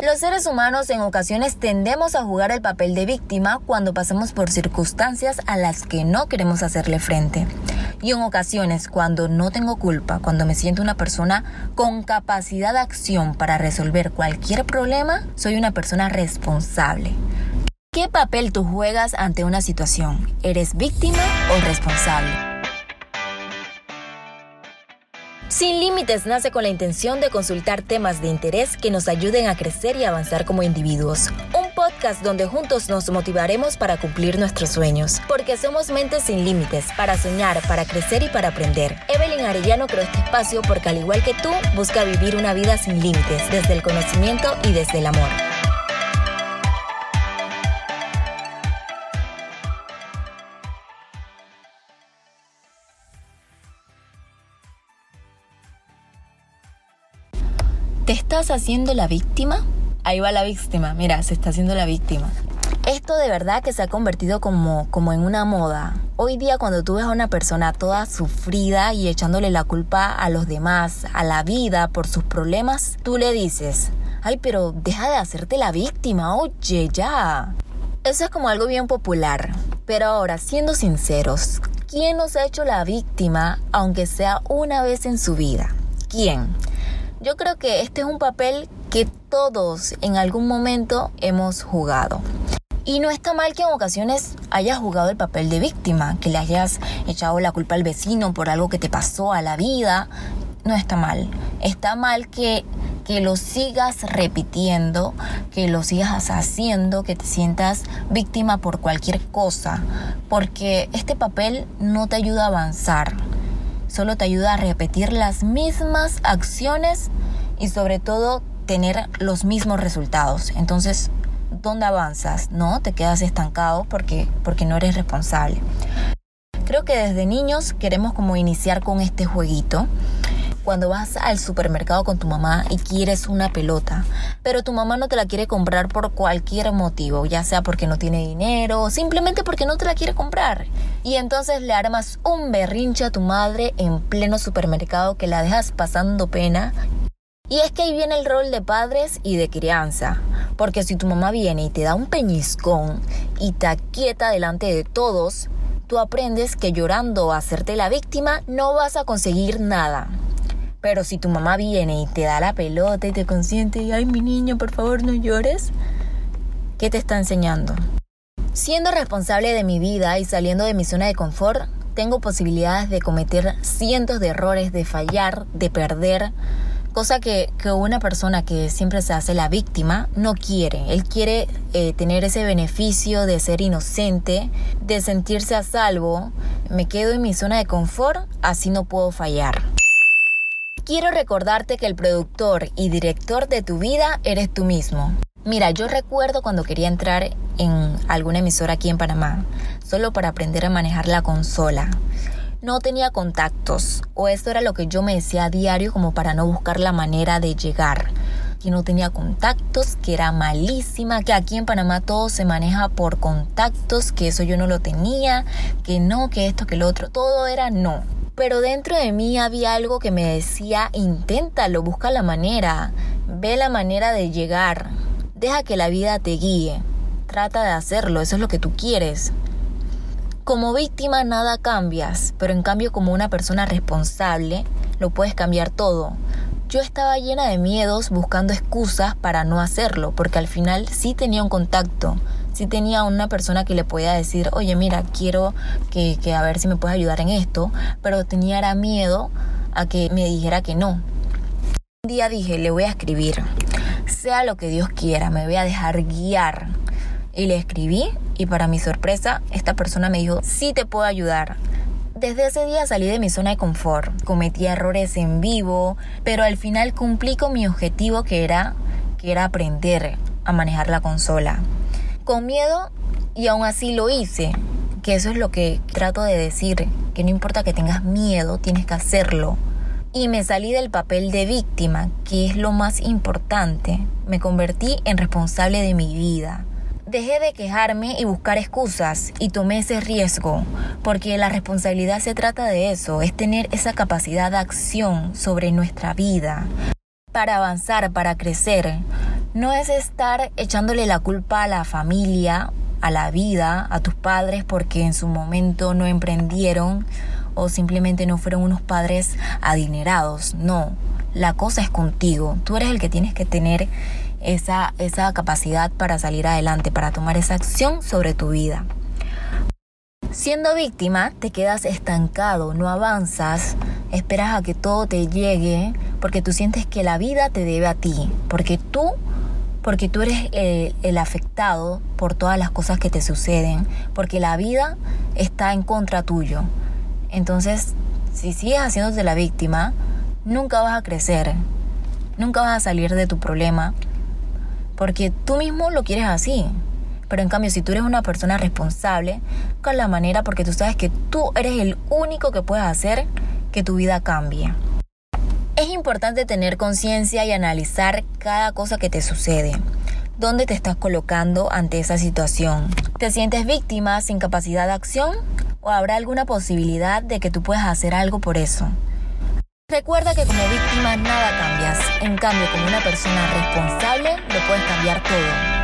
Los seres humanos en ocasiones tendemos a jugar el papel de víctima cuando pasamos por circunstancias a las que no queremos hacerle frente. Y en ocasiones cuando no tengo culpa, cuando me siento una persona con capacidad de acción para resolver cualquier problema, soy una persona responsable. ¿Qué papel tú juegas ante una situación? ¿Eres víctima o responsable? Sin Límites nace con la intención de consultar temas de interés que nos ayuden a crecer y avanzar como individuos. Un podcast donde juntos nos motivaremos para cumplir nuestros sueños. Porque somos mentes sin límites, para soñar, para crecer y para aprender. Evelyn Arellano creó este espacio porque al igual que tú, busca vivir una vida sin límites, desde el conocimiento y desde el amor. ¿Te estás haciendo la víctima? Ahí va la víctima, mira, se está haciendo la víctima. Esto de verdad que se ha convertido como, como en una moda. Hoy día cuando tú ves a una persona toda sufrida y echándole la culpa a los demás, a la vida por sus problemas, tú le dices, ay, pero deja de hacerte la víctima, oye, ya. Eso es como algo bien popular. Pero ahora, siendo sinceros, ¿quién nos ha hecho la víctima aunque sea una vez en su vida? ¿Quién? Yo creo que este es un papel que todos en algún momento hemos jugado. Y no está mal que en ocasiones hayas jugado el papel de víctima, que le hayas echado la culpa al vecino por algo que te pasó a la vida. No está mal. Está mal que, que lo sigas repitiendo, que lo sigas haciendo, que te sientas víctima por cualquier cosa, porque este papel no te ayuda a avanzar solo te ayuda a repetir las mismas acciones y sobre todo tener los mismos resultados. Entonces, ¿dónde avanzas? ¿No? Te quedas estancado porque, porque no eres responsable. Creo que desde niños queremos como iniciar con este jueguito cuando vas al supermercado con tu mamá y quieres una pelota, pero tu mamá no te la quiere comprar por cualquier motivo, ya sea porque no tiene dinero o simplemente porque no te la quiere comprar. Y entonces le armas un berrinche a tu madre en pleno supermercado que la dejas pasando pena. Y es que ahí viene el rol de padres y de crianza. Porque si tu mamá viene y te da un peñiscón y te aquieta delante de todos, tú aprendes que llorando o hacerte la víctima no vas a conseguir nada. Pero si tu mamá viene y te da la pelota y te consiente y, ay, mi niño, por favor, no llores, ¿qué te está enseñando? Siendo responsable de mi vida y saliendo de mi zona de confort, tengo posibilidades de cometer cientos de errores, de fallar, de perder, cosa que, una persona que siempre se hace la víctima no quiere. Él quiere eh, tener ese beneficio de ser inocente, de sentirse a salvo. Me quedo en mi zona de confort, así no puedo fallar. Quiero recordarte que el productor y director de tu vida eres tú mismo. Mira, yo recuerdo cuando quería entrar en alguna emisora aquí en Panamá, solo para aprender a manejar la consola. No tenía contactos, o esto era lo que yo me decía a diario como para no buscar la manera de llegar. Que no tenía contactos, que era malísima, que aquí en Panamá todo se maneja por contactos, que eso yo no lo tenía, que no, que esto, que lo otro, todo era no pero dentro de mí había algo que me decía, inténtalo, busca la manera, ve la manera de llegar, deja que la vida te guíe, trata de hacerlo, eso es lo que tú quieres. Como víctima nada cambias, pero en cambio como una persona responsable lo puedes cambiar todo. Yo estaba llena de miedos buscando excusas para no hacerlo, porque al final sí tenía un contacto, si tenía una persona que le podía decir, oye, mira, quiero que, que a ver si me puedes ayudar en esto, pero tenía miedo a que me dijera que no. Un día dije, le voy a escribir, sea lo que Dios quiera, me voy a dejar guiar. Y le escribí y para mi sorpresa, esta persona me dijo, sí te puedo ayudar. Desde ese día salí de mi zona de confort, cometí errores en vivo, pero al final cumplí con mi objetivo que era, que era aprender a manejar la consola con miedo y aún así lo hice. Que eso es lo que trato de decir, que no importa que tengas miedo, tienes que hacerlo. Y me salí del papel de víctima, que es lo más importante. Me convertí en responsable de mi vida. Dejé de quejarme y buscar excusas y tomé ese riesgo, porque la responsabilidad se trata de eso, es tener esa capacidad de acción sobre nuestra vida, para avanzar, para crecer. No es estar echándole la culpa a la familia, a la vida, a tus padres porque en su momento no emprendieron o simplemente no fueron unos padres adinerados. No, la cosa es contigo. Tú eres el que tienes que tener esa, esa capacidad para salir adelante, para tomar esa acción sobre tu vida. Siendo víctima, te quedas estancado, no avanzas, esperas a que todo te llegue, porque tú sientes que la vida te debe a ti, porque tú, porque tú eres el, afectado por todas las cosas que te suceden, porque la vida está en contra tuyo. Entonces, si sigues haciéndote la víctima, nunca vas a crecer, nunca vas a salir de tu problema, porque tú mismo lo quieres así. Pero en cambio, si tú eres una persona responsable, con la manera porque tú sabes que tú eres el único que puedes hacer que tu vida cambie. Es importante tener conciencia y analizar cada cosa que te sucede. ¿Dónde te estás colocando ante esa situación? ¿Te sientes víctima sin capacidad de acción? ¿O habrá alguna posibilidad de que tú puedas hacer algo por eso? Recuerda que como víctima nada cambias, en cambio como una persona responsable lo puedes cambiar todo.